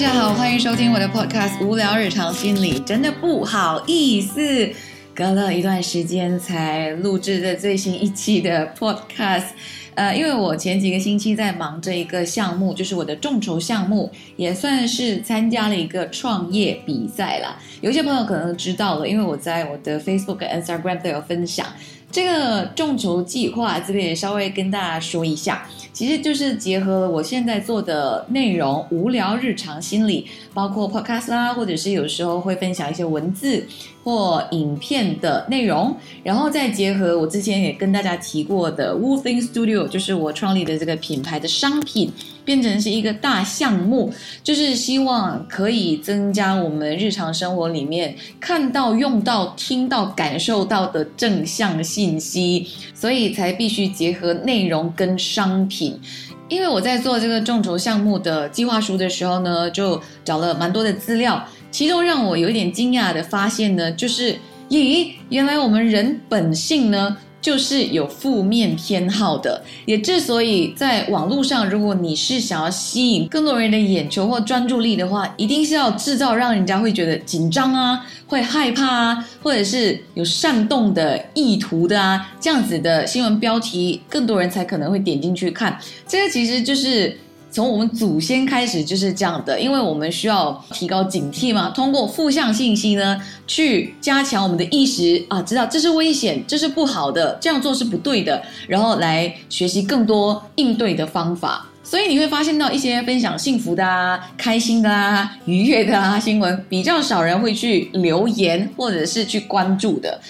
大家好，欢迎收听我的 podcast《无聊日常心理》。真的不好意思，隔了一段时间才录制的最新一期的 podcast。呃，因为我前几个星期在忙这一个项目，就是我的众筹项目，也算是参加了一个创业比赛啦。有些朋友可能知道了，因为我在我的 Facebook、Instagram 都有分享这个众筹计划，这边也稍微跟大家说一下。其实就是结合了我现在做的内容，无聊日常心理，包括 podcast 啦，或者是有时候会分享一些文字或影片的内容，然后再结合我之前也跟大家提过的 Wu Thing Studio，就是我创立的这个品牌的商品，变成是一个大项目，就是希望可以增加我们日常生活里面看到、用到、听到、感受到的正向信息，所以才必须结合内容跟商品。因为我在做这个众筹项目的计划书的时候呢，就找了蛮多的资料，其中让我有一点惊讶的发现呢，就是，咦，原来我们人本性呢。就是有负面偏好的，也之所以在网络上，如果你是想要吸引更多人的眼球或专注力的话，一定是要制造让人家会觉得紧张啊，会害怕啊，或者是有煽动的意图的啊，这样子的新闻标题，更多人才可能会点进去看。这个其实就是。从我们祖先开始就是这样的，因为我们需要提高警惕嘛，通过负向信息呢，去加强我们的意识啊，知道这是危险，这是不好的，这样做是不对的，然后来学习更多应对的方法。所以你会发现到一些分享幸福的啊、开心的啊、愉悦的啊新闻，比较少人会去留言或者是去关注的。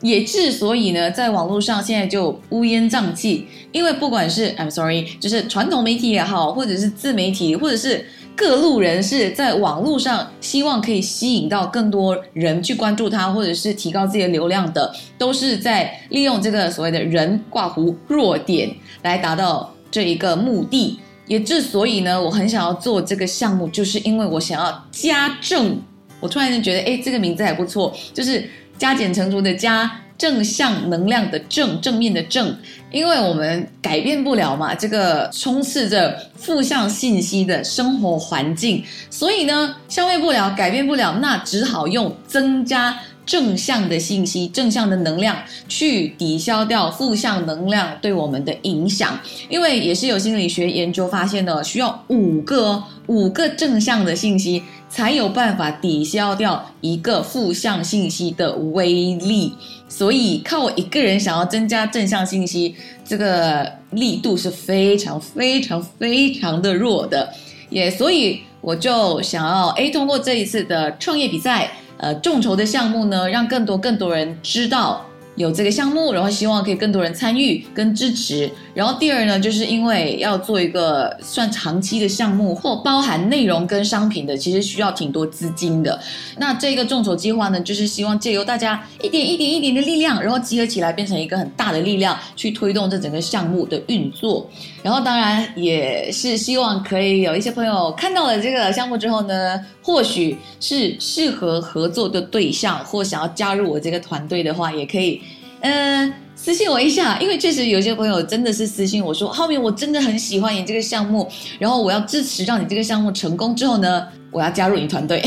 也之所以呢，在网络上现在就乌烟瘴气，因为不管是 I'm sorry，就是传统媒体也好，或者是自媒体，或者是各路人士，在网络上希望可以吸引到更多人去关注他，或者是提高自己的流量的，都是在利用这个所谓的人挂糊弱点来达到这一个目的。也之所以呢，我很想要做这个项目，就是因为我想要加正。我突然间觉得，哎，这个名字还不错，就是。加减乘除的加，正向能量的正，正面的正，因为我们改变不了嘛，这个充斥着负向信息的生活环境，所以呢，消灭不了，改变不了，那只好用增加正向的信息、正向的能量去抵消掉负向能量对我们的影响。因为也是有心理学研究发现的，需要五个五个正向的信息。才有办法抵消掉一个负向信息的威力，所以靠我一个人想要增加正向信息，这个力度是非常非常非常的弱的，也所以我就想要诶，通过这一次的创业比赛，呃，众筹的项目呢，让更多更多人知道。有这个项目，然后希望可以更多人参与跟支持。然后第二呢，就是因为要做一个算长期的项目，或包含内容跟商品的，其实需要挺多资金的。那这个众筹计划呢，就是希望借由大家一点一点一点的力量，然后集合起来变成一个很大的力量，去推动这整个项目的运作。然后当然也是希望可以有一些朋友看到了这个项目之后呢，或许是适合合作的对象，或想要加入我这个团队的话，也可以。呃，私信我一下，因为确实有些朋友真的是私信我说，浩明，我真的很喜欢你这个项目，然后我要支持让你这个项目成功之后呢，我要加入你团队。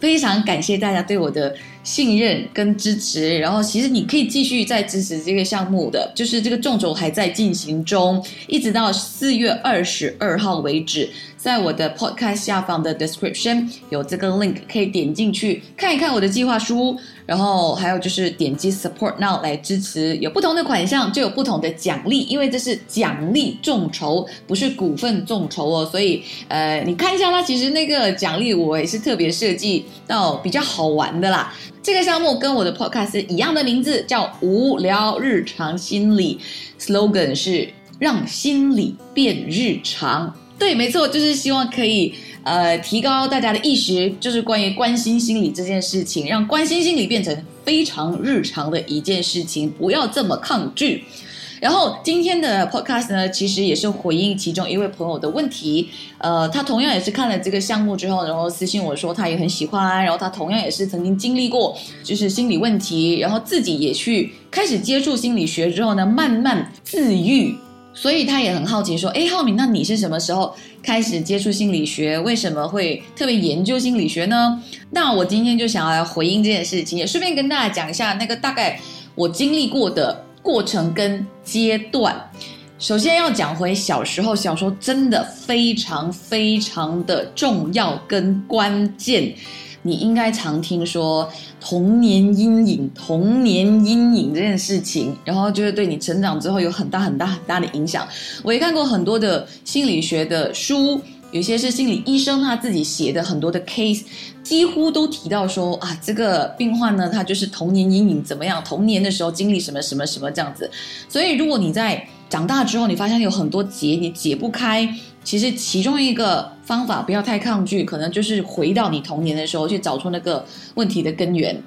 非常感谢大家对我的信任跟支持，然后其实你可以继续再支持这个项目的，就是这个众筹还在进行中，一直到四月二十二号为止。在我的 podcast 下方的 description 有这个 link，可以点进去看一看我的计划书，然后还有就是点击 support now 来支持，有不同的款项就有不同的奖励，因为这是奖励众筹，不是股份众筹哦，所以呃，你看一下它，其实那个奖励我也是特别设计到比较好玩的啦。这个项目跟我的 podcast 一样的名字，叫无聊日常心理，slogan 是让心理变日常。对，没错，就是希望可以呃提高大家的意识，就是关于关心心理这件事情，让关心心理变成非常日常的一件事情，不要这么抗拒。然后今天的 podcast 呢，其实也是回应其中一位朋友的问题，呃，他同样也是看了这个项目之后，然后私信我说他也很喜欢，然后他同样也是曾经经历过就是心理问题，然后自己也去开始接触心理学之后呢，慢慢自愈。所以他也很好奇，说：“哎，浩明，那你是什么时候开始接触心理学？为什么会特别研究心理学呢？”那我今天就想要来回应这件事情，也顺便跟大家讲一下那个大概我经历过的过程跟阶段。首先要讲回小时候，小时候真的非常非常的重要跟关键。你应该常听说童年阴影、童年阴影这件事情，然后就是对你成长之后有很大很大很大的影响。我也看过很多的心理学的书，有些是心理医生他自己写的很多的 case，几乎都提到说啊，这个病患呢，他就是童年阴影怎么样，童年的时候经历什么什么什么这样子。所以如果你在长大之后，你发现有很多结你解不开。其实其中一个方法，不要太抗拒，可能就是回到你童年的时候去找出那个问题的根源。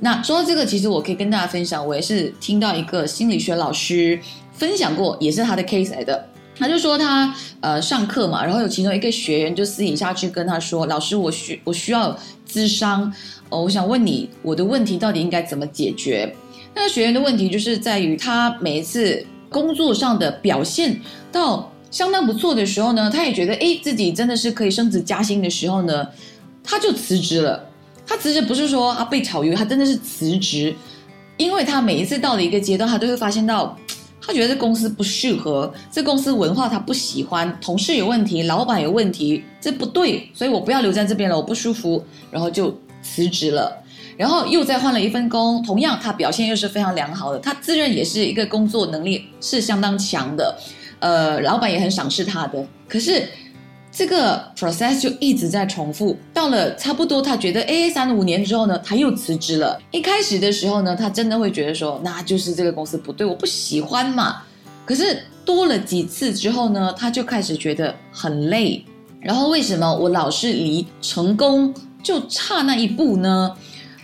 那说到这个，其实我可以跟大家分享，我也是听到一个心理学老师分享过，也是他的 case 来的。他就说他呃上课嘛，然后有其中一个学员就私底下去跟他说：“老师，我需我需要咨商，哦，我想问你，我的问题到底应该怎么解决？”那个学员的问题就是在于他每一次工作上的表现到。相当不错的时候呢，他也觉得哎，自己真的是可以升职加薪的时候呢，他就辞职了。他辞职不是说他被炒鱿，他真的是辞职，因为他每一次到了一个阶段，他都会发现到，他觉得这公司不适合，这公司文化他不喜欢，同事有问题，老板有问题，这不对，所以我不要留在这边了，我不舒服，然后就辞职了。然后又再换了一份工，同样他表现又是非常良好的，他自认也是一个工作能力是相当强的。呃，老板也很赏识他的，可是这个 process 就一直在重复。到了差不多，他觉得哎，三五年之后呢，他又辞职了。一开始的时候呢，他真的会觉得说，那就是这个公司不对，我不喜欢嘛。可是多了几次之后呢，他就开始觉得很累。然后为什么我老是离成功就差那一步呢？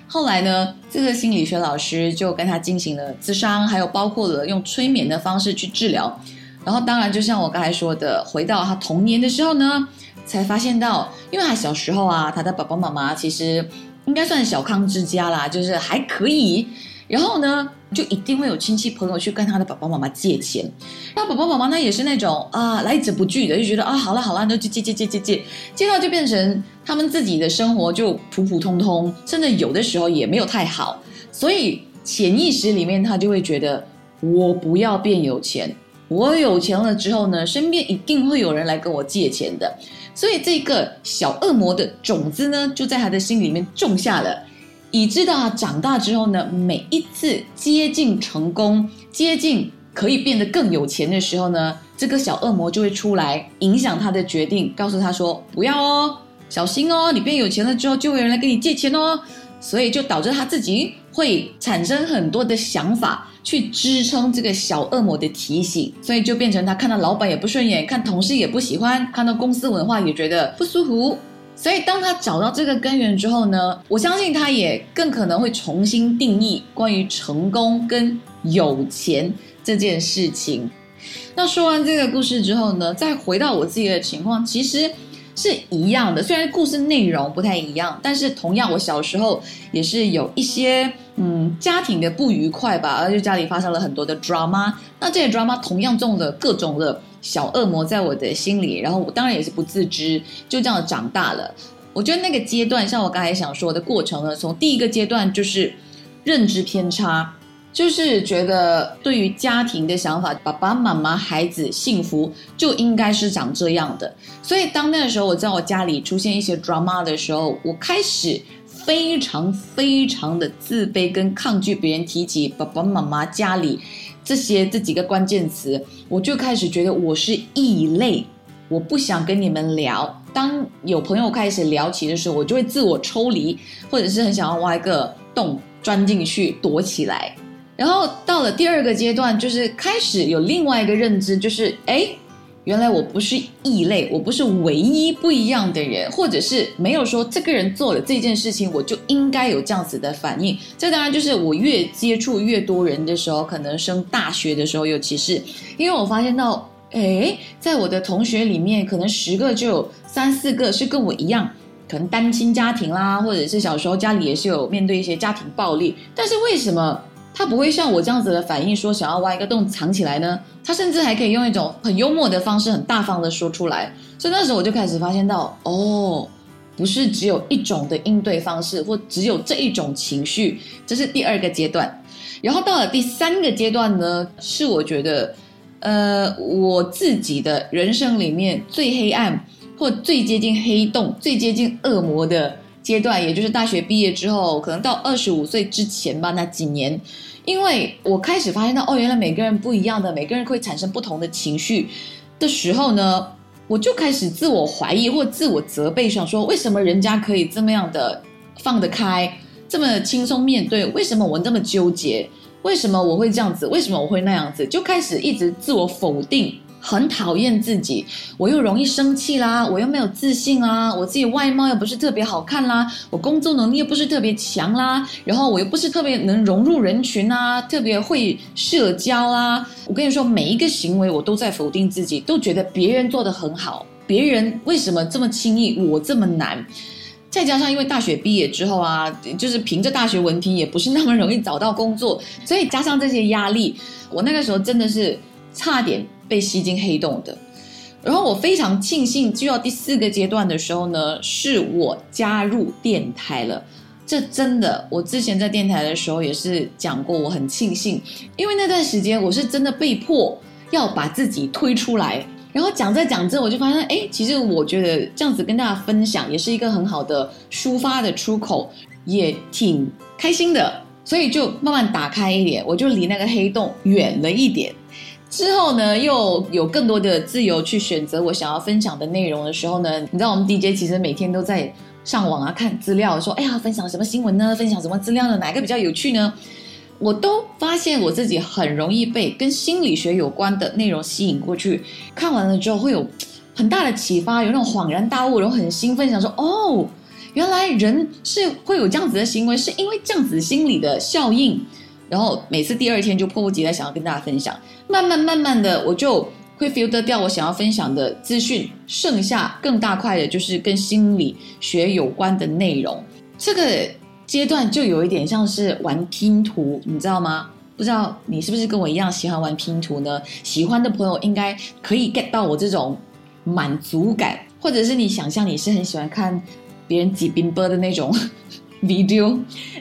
后来呢，这个心理学老师就跟他进行了咨商，还有包括了用催眠的方式去治疗。然后，当然，就像我刚才说的，回到他童年的时候呢，才发现到，因为他小时候啊，他的爸爸妈妈其实应该算小康之家啦，就是还可以。然后呢，就一定会有亲戚朋友去跟他的爸爸妈妈借钱。那爸爸妈妈呢，也是那种啊，来者不拒的，就觉得啊，好了好了，那就借借借借借，借到就变成他们自己的生活就普普通通，甚至有的时候也没有太好。所以潜意识里面，他就会觉得，我不要变有钱。我有钱了之后呢，身边一定会有人来跟我借钱的，所以这个小恶魔的种子呢，就在他的心里面种下了，以致到他长大之后呢，每一次接近成功、接近可以变得更有钱的时候呢，这个小恶魔就会出来影响他的决定，告诉他说：“不要哦，小心哦，你变有钱了之后，就会有人来跟你借钱哦。”所以就导致他自己会产生很多的想法。去支撑这个小恶魔的提醒，所以就变成他看到老板也不顺眼，看同事也不喜欢，看到公司文化也觉得不舒服。所以当他找到这个根源之后呢，我相信他也更可能会重新定义关于成功跟有钱这件事情。那说完这个故事之后呢，再回到我自己的情况，其实。是一样的，虽然故事内容不太一样，但是同样，我小时候也是有一些嗯家庭的不愉快吧，而且家里发生了很多的 drama，那这些 drama 同样中了各种的小恶魔在我的心里，然后我当然也是不自知，就这样长大了。我觉得那个阶段，像我刚才想说的过程呢，从第一个阶段就是认知偏差。就是觉得对于家庭的想法，爸爸妈妈、孩子幸福就应该是长这样的。所以当那个时候我在我家里出现一些 drama 的时候，我开始非常非常的自卑跟抗拒别人提起爸爸妈妈家里这些这几个关键词，我就开始觉得我是异类，我不想跟你们聊。当有朋友开始聊起的时候，我就会自我抽离，或者是很想要挖一个洞钻进去躲起来。然后到了第二个阶段，就是开始有另外一个认知，就是哎，原来我不是异类，我不是唯一不一样的人，或者是没有说这个人做了这件事情，我就应该有这样子的反应。这当然就是我越接触越多人的时候，可能升大学的时候，尤其是因为我发现到，哎，在我的同学里面，可能十个就有三四个是跟我一样，可能单亲家庭啦，或者是小时候家里也是有面对一些家庭暴力，但是为什么？他不会像我这样子的反应，说想要挖一个洞藏起来呢。他甚至还可以用一种很幽默的方式，很大方的说出来。所以那时候我就开始发现到，哦，不是只有一种的应对方式，或只有这一种情绪，这是第二个阶段。然后到了第三个阶段呢，是我觉得，呃，我自己的人生里面最黑暗或最接近黑洞、最接近恶魔的阶段，也就是大学毕业之后，可能到二十五岁之前吧，那几年。因为我开始发现到，哦，原来每个人不一样的，每个人会产生不同的情绪的时候呢，我就开始自我怀疑或自我责备，想说为什么人家可以这么样的放得开，这么轻松面对，为什么我那么纠结？为什么我会这样子？为什么我会那样子？就开始一直自我否定。很讨厌自己，我又容易生气啦，我又没有自信啦，我自己外貌又不是特别好看啦，我工作能力又不是特别强啦，然后我又不是特别能融入人群啊，特别会社交啊。我跟你说，每一个行为我都在否定自己，都觉得别人做的很好，别人为什么这么轻易，我这么难？再加上因为大学毕业之后啊，就是凭着大学文凭也不是那么容易找到工作，所以加上这些压力，我那个时候真的是差点。被吸进黑洞的，然后我非常庆幸，就要第四个阶段的时候呢，是我加入电台了。这真的，我之前在电台的时候也是讲过，我很庆幸，因为那段时间我是真的被迫要把自己推出来。然后讲着讲着，我就发现，哎，其实我觉得这样子跟大家分享，也是一个很好的抒发的出口，也挺开心的。所以就慢慢打开一点，我就离那个黑洞远了一点。之后呢，又有更多的自由去选择我想要分享的内容的时候呢，你知道我们 DJ 其实每天都在上网啊看资料，说哎呀分享什么新闻呢？分享什么资料呢？哪个比较有趣呢？我都发现我自己很容易被跟心理学有关的内容吸引过去，看完了之后会有很大的启发，有那种恍然大悟，然后很兴奋，想说哦，原来人是会有这样子的行为，是因为这样子心理的效应。然后每次第二天就迫不及待想要跟大家分享，慢慢慢慢的我就会 filter 掉我想要分享的资讯，剩下更大块的就是跟心理学有关的内容。这个阶段就有一点像是玩拼图，你知道吗？不知道你是不是跟我一样喜欢玩拼图呢？喜欢的朋友应该可以 get 到我这种满足感，或者是你想象你是很喜欢看别人挤冰波的那种。video，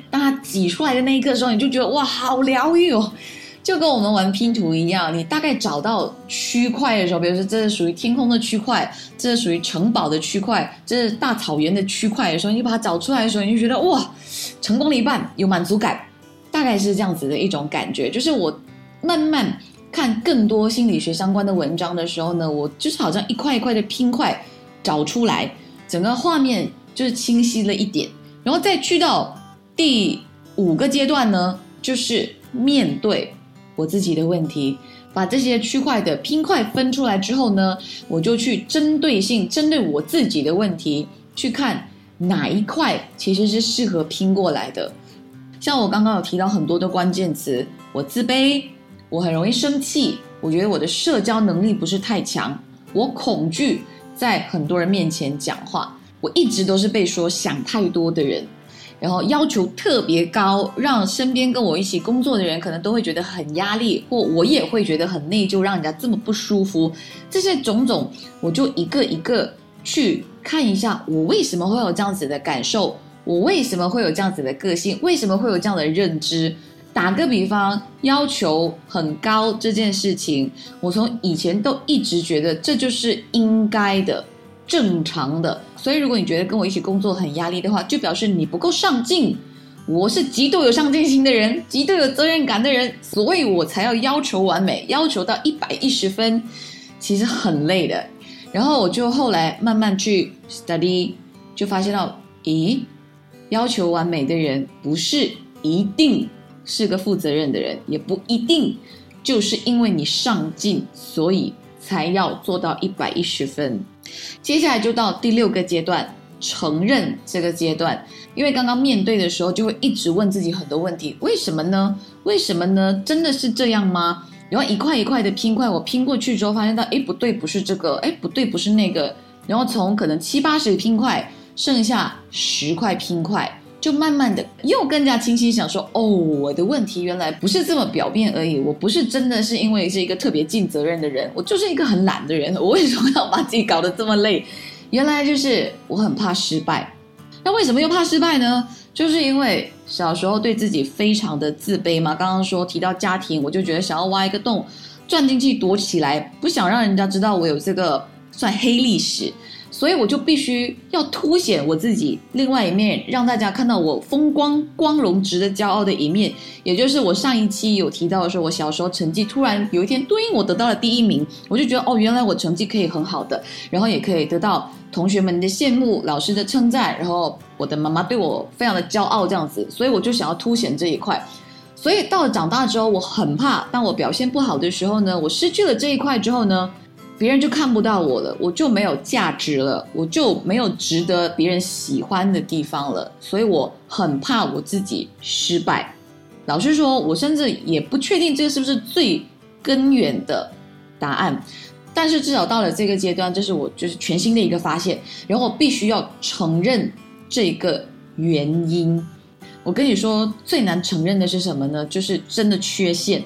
当它挤出来的那一刻的时候，你就觉得哇，好疗愈哦，就跟我们玩拼图一样。你大概找到区块的时候，比如说这是属于天空的区块，这是属于城堡的区块，这是大草原的区块的时候，你把它找出来的时候，你就觉得哇，成功了一半，有满足感。大概是这样子的一种感觉。就是我慢慢看更多心理学相关的文章的时候呢，我就是好像一块一块的拼块找出来，整个画面就是清晰了一点。然后再去到第五个阶段呢，就是面对我自己的问题，把这些区块的拼块分出来之后呢，我就去针对性针对我自己的问题去看哪一块其实是适合拼过来的。像我刚刚有提到很多的关键词，我自卑，我很容易生气，我觉得我的社交能力不是太强，我恐惧在很多人面前讲话。我一直都是被说想太多的人，然后要求特别高，让身边跟我一起工作的人可能都会觉得很压力，或我也会觉得很内疚，让人家这么不舒服。这些种种，我就一个一个去看一下，我为什么会有这样子的感受，我为什么会有这样子的个性，为什么会有这样的认知。打个比方，要求很高这件事情，我从以前都一直觉得这就是应该的。正常的，所以如果你觉得跟我一起工作很压力的话，就表示你不够上进。我是极度有上进心的人，极度有责任感的人，所以我才要要求完美，要求到一百一十分，其实很累的。然后我就后来慢慢去 study，就发现到，咦，要求完美的人不是一定是个负责任的人，也不一定就是因为你上进，所以才要做到一百一十分。接下来就到第六个阶段，承认这个阶段。因为刚刚面对的时候，就会一直问自己很多问题：为什么呢？为什么呢？真的是这样吗？然后一块一块的拼块，我拼过去之后，发现到，哎，不对，不是这个，哎，不对，不是那个。然后从可能七八十拼块，剩下十块拼块，就慢慢的又更加清晰，想说，哦，我的问题原来不是这么表面而已，我不是真的是因为是一个特别尽责任的人，我就是一个很懒的人，我为什么要把自己搞得这么累？原来就是我很怕失败。那为什么又怕失败呢？就是因为小时候对自己非常的自卑嘛。刚刚说提到家庭，我就觉得想要挖一个洞，钻进去躲起来，不想让人家知道我有这个算黑历史。所以我就必须要凸显我自己另外一面，让大家看到我风光、光荣、值得骄傲的一面。也就是我上一期有提到的，说我小时候成绩突然有一天，对应我得到了第一名，我就觉得哦，原来我成绩可以很好的，然后也可以得到同学们的羡慕、老师的称赞，然后我的妈妈对我非常的骄傲这样子。所以我就想要凸显这一块。所以到了长大之后，我很怕当我表现不好的时候呢，我失去了这一块之后呢。别人就看不到我了，我就没有价值了，我就没有值得别人喜欢的地方了，所以我很怕我自己失败。老实说，我甚至也不确定这个是不是最根源的答案，但是至少到了这个阶段，这是我就是全新的一个发现，然后我必须要承认这个原因。我跟你说，最难承认的是什么呢？就是真的缺陷。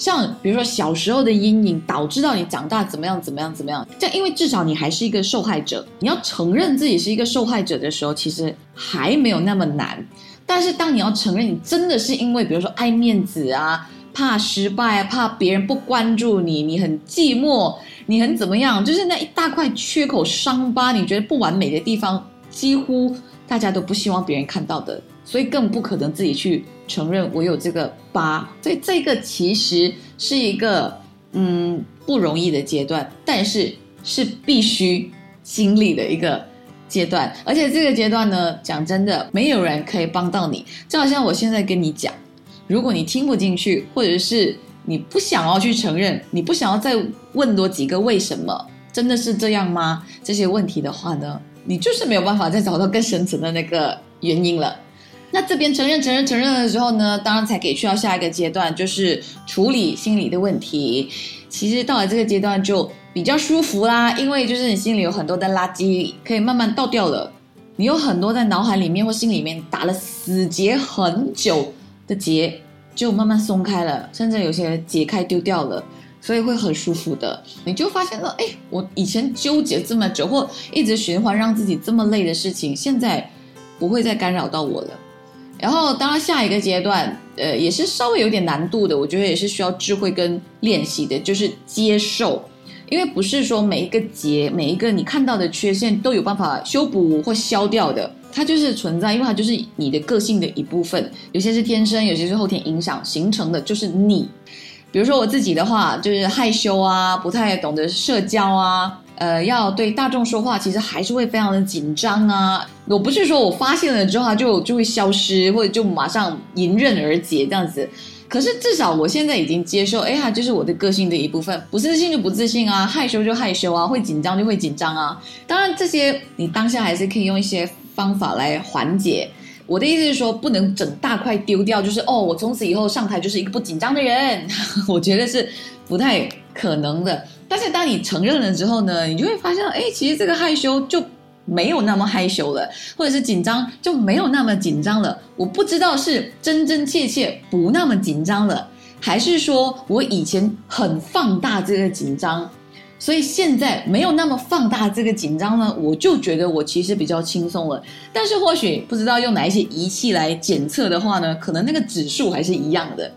像比如说小时候的阴影导致到你长大怎么样怎么样怎么样，这因为至少你还是一个受害者，你要承认自己是一个受害者的时候，其实还没有那么难。但是当你要承认你真的是因为比如说爱面子啊，怕失败，怕别人不关注你，你很寂寞，你很怎么样，就是那一大块缺口伤疤，你觉得不完美的地方，几乎大家都不希望别人看到的。所以更不可能自己去承认我有这个疤，所以这个其实是一个嗯不容易的阶段，但是是必须经历的一个阶段。而且这个阶段呢，讲真的，没有人可以帮到你。就好像我现在跟你讲，如果你听不进去，或者是你不想要去承认，你不想要再问多几个为什么，真的是这样吗？这些问题的话呢，你就是没有办法再找到更深层的那个原因了。那这边承认、承认、承认的时候呢，当然才给去到下一个阶段，就是处理心理的问题。其实到了这个阶段就比较舒服啦，因为就是你心里有很多的垃圾可以慢慢倒掉了，你有很多在脑海里面或心里面打了死结很久的结，就慢慢松开了，甚至有些解开丢掉了，所以会很舒服的。你就发现了，哎，我以前纠结这么久或一直循环让自己这么累的事情，现在不会再干扰到我了。然后，当然下一个阶段，呃，也是稍微有点难度的，我觉得也是需要智慧跟练习的，就是接受，因为不是说每一个结、每一个你看到的缺陷都有办法修补或消掉的，它就是存在，因为它就是你的个性的一部分，有些是天生，有些是后天影响形成的，就是你。比如说我自己的话，就是害羞啊，不太懂得社交啊。呃，要对大众说话，其实还是会非常的紧张啊。我不是说我发现了之后就就会消失，或者就马上迎刃而解这样子。可是至少我现在已经接受，哎呀，就是我的个性的一部分。不自信就不自信啊，害羞就害羞啊，会紧张就会紧张啊。当然这些你当下还是可以用一些方法来缓解。我的意思是说，不能整大块丢掉，就是哦，我从此以后上台就是一个不紧张的人。我觉得是不太可能的。但是当你承认了之后呢，你就会发现，哎，其实这个害羞就没有那么害羞了，或者是紧张就没有那么紧张了。我不知道是真真切切不那么紧张了，还是说我以前很放大这个紧张，所以现在没有那么放大这个紧张呢？我就觉得我其实比较轻松了。但是或许不知道用哪一些仪器来检测的话呢，可能那个指数还是一样的。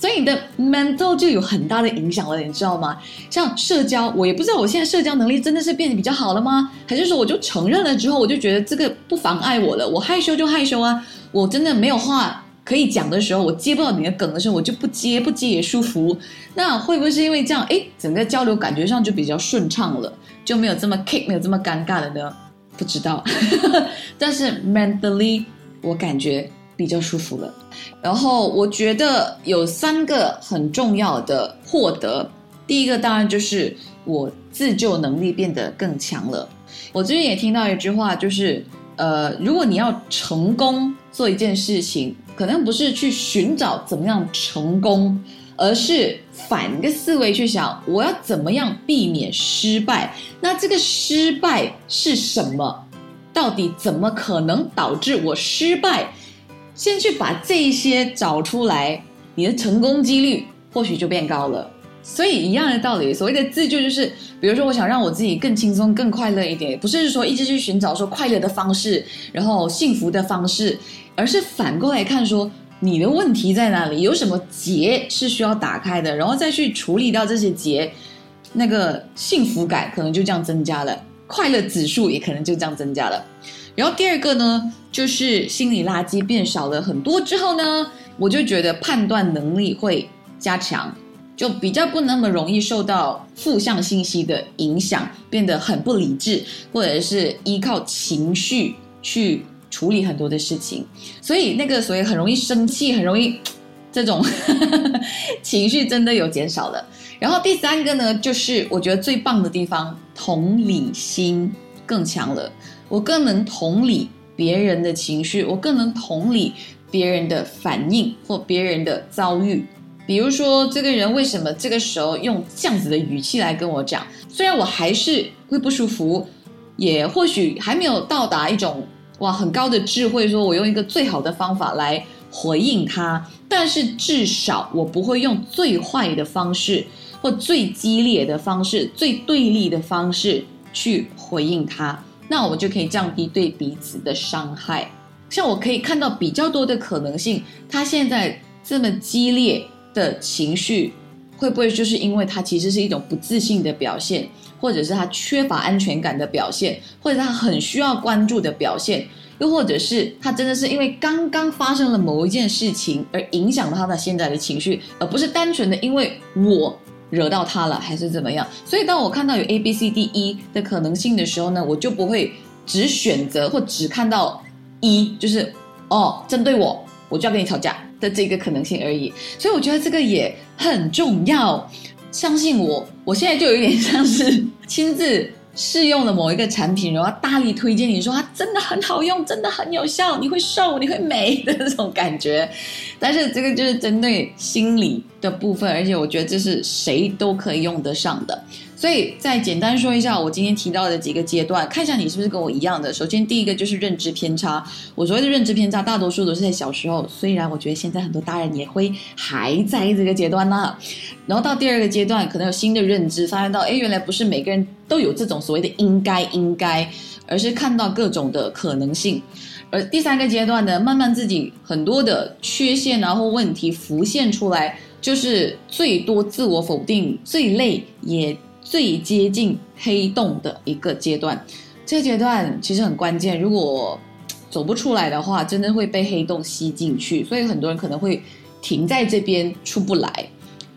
所以你的 mental 就有很大的影响了，你知道吗？像社交，我也不知道我现在社交能力真的是变得比较好了吗？还是说我就承认了之后，我就觉得这个不妨碍我了？我害羞就害羞啊，我真的没有话可以讲的时候，我接不到你的梗的时候，我就不接，不接也舒服。那会不会是因为这样，哎，整个交流感觉上就比较顺畅了，就没有这么 kick，没有这么尴尬了呢？不知道，但是 mentally 我感觉。比较舒服了，然后我觉得有三个很重要的获得。第一个当然就是我自救能力变得更强了。我最近也听到一句话，就是呃，如果你要成功做一件事情，可能不是去寻找怎么样成功，而是反个思维去想，我要怎么样避免失败？那这个失败是什么？到底怎么可能导致我失败？先去把这些找出来，你的成功几率或许就变高了。所以一样的道理，所谓的自救就是，比如说我想让我自己更轻松、更快乐一点，不是说一直去寻找说快乐的方式，然后幸福的方式，而是反过来看说你的问题在哪里，有什么结是需要打开的，然后再去处理掉这些结，那个幸福感可能就这样增加了，快乐指数也可能就这样增加了。然后第二个呢，就是心理垃圾变少了很多之后呢，我就觉得判断能力会加强。就比较不那么容易受到负向信息的影响，变得很不理智，或者是依靠情绪去处理很多的事情，所以那个所以很容易生气，很容易 这种 情绪真的有减少了。然后第三个呢，就是我觉得最棒的地方，同理心更强了，我更能同理别人的情绪，我更能同理别人的反应或别人的遭遇。比如说，这个人为什么这个时候用这样子的语气来跟我讲？虽然我还是会不舒服，也或许还没有到达一种哇很高的智慧，说我用一个最好的方法来回应他，但是至少我不会用最坏的方式或最激烈的方式、最对立的方式去回应他，那我们就可以降低对彼此的伤害。像我可以看到比较多的可能性，他现在这么激烈。的情绪会不会就是因为他其实是一种不自信的表现，或者是他缺乏安全感的表现，或者他很需要关注的表现，又或者是他真的是因为刚刚发生了某一件事情而影响了他的现在的情绪，而不是单纯的因为我惹到他了还是怎么样？所以当我看到有 A、B、C、D、E 的可能性的时候呢，我就不会只选择或只看到一，就是哦针对我，我就要跟你吵架。的这个可能性而已，所以我觉得这个也很重要。相信我，我现在就有点像是亲自试用了某一个产品，然后大力推荐你说它真的很好用，真的很有效，你会瘦，你会美的那种感觉。但是这个就是针对心理的部分，而且我觉得这是谁都可以用得上的。所以再简单说一下我今天提到的几个阶段，看一下你是不是跟我一样的。首先第一个就是认知偏差，我所谓的认知偏差，大多数都是在小时候，虽然我觉得现在很多大人也会还在这个阶段呢。然后到第二个阶段，可能有新的认知，发现到哎，原来不是每个人都有这种所谓的应该应该，而是看到各种的可能性。而第三个阶段呢，慢慢自己很多的缺陷啊或问题浮现出来，就是最多自我否定、最累也。最接近黑洞的一个阶段，这个阶段其实很关键。如果走不出来的话，真的会被黑洞吸进去。所以很多人可能会停在这边出不来。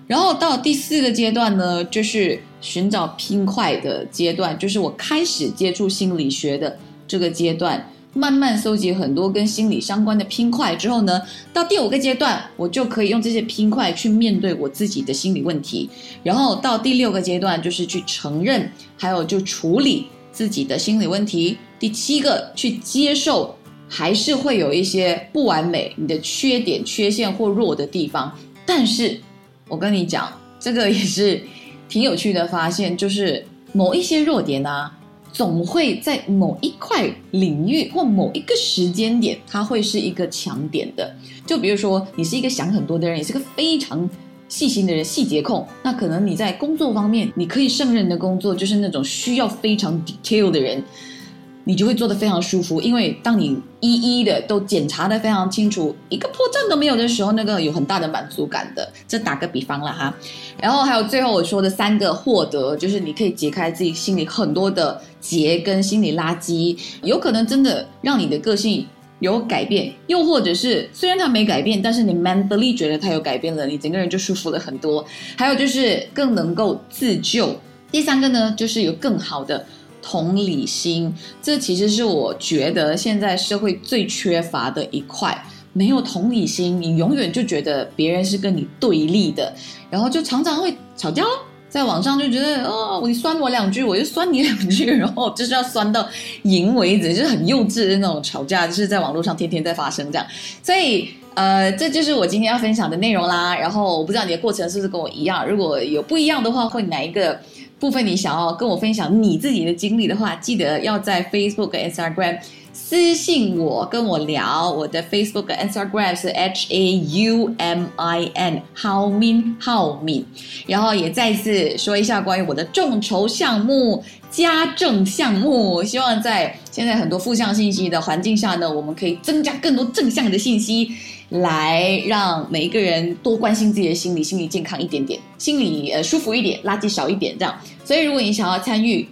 然后到第四个阶段呢，就是寻找拼块的阶段，就是我开始接触心理学的这个阶段。慢慢搜集很多跟心理相关的拼块之后呢，到第五个阶段，我就可以用这些拼块去面对我自己的心理问题。然后到第六个阶段，就是去承认，还有就处理自己的心理问题。第七个，去接受，还是会有一些不完美，你的缺点、缺陷或弱的地方。但是，我跟你讲，这个也是挺有趣的发现，就是某一些弱点呢。总会在某一块领域或某一个时间点，它会是一个强点的。就比如说，你是一个想很多的人，也是个非常细心的人，细节控。那可能你在工作方面，你可以胜任的工作就是那种需要非常 detail 的人。你就会做得非常舒服，因为当你一一的都检查的非常清楚，一个破绽都没有的时候，那个有很大的满足感的。这打个比方了哈，然后还有最后我说的三个获得，就是你可以解开自己心里很多的结跟心理垃圾，有可能真的让你的个性有改变，又或者是虽然它没改变，但是你 mentally 觉得它有改变了，你整个人就舒服了很多。还有就是更能够自救。第三个呢，就是有更好的。同理心，这其实是我觉得现在社会最缺乏的一块。没有同理心，你永远就觉得别人是跟你对立的，然后就常常会吵架。在网上就觉得哦，你酸我两句，我就酸你两句，然后就是要酸到赢为止，就是很幼稚的那种吵架，就是在网络上天天在发生这样。所以呃，这就是我今天要分享的内容啦。然后我不知道你的过程是不是跟我一样，如果有不一样的话，会哪一个？部分你想要跟我分享你自己的经历的话，记得要在 Facebook、Instagram 私信我，跟我聊。我的 Facebook、Instagram 是 H A U M I N，浩敏浩敏。然后也再次说一下关于我的众筹项目、家政项目。希望在现在很多负向信息的环境下呢，我们可以增加更多正向的信息，来让每一个人多关心自己的心理，心理健康一点点，心理呃舒服一点，垃圾少一点这样。所以如果你想要参与，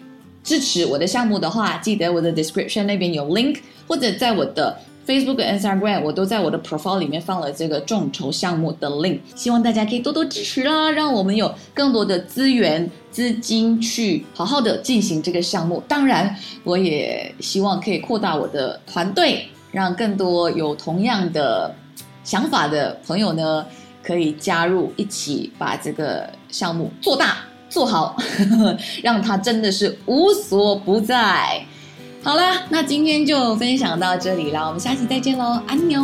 支持我的项目的话，记得我的 description 那边有 link，或者在我的 Facebook、Instagram，我都在我的 profile 里面放了这个众筹项目的 link。希望大家可以多多支持啦，让我们有更多的资源、资金去好好的进行这个项目。当然，我也希望可以扩大我的团队，让更多有同样的想法的朋友呢，可以加入，一起把这个项目做大。做好，让他真的是无所不在。好了，那今天就分享到这里了，我们下期再见喽，安妞。